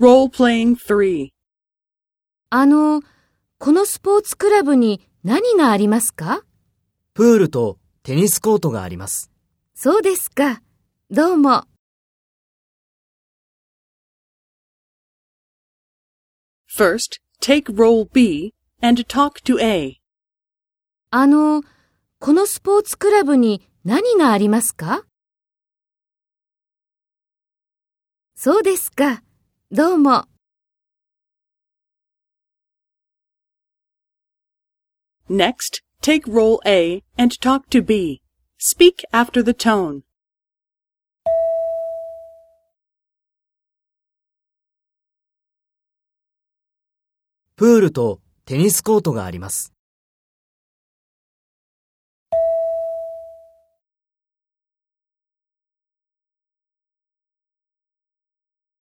Role-playing 3. あの、このスポーツクラブに何がありますか？プールとテニスコートがあります。そうですか。どうも。First, take role B and talk to A. あの、このスポーツクラブに何がありますか？そうですか。どうも。Next, take role A and talk to B. Speak after the tone. プールとテニスコートがあります。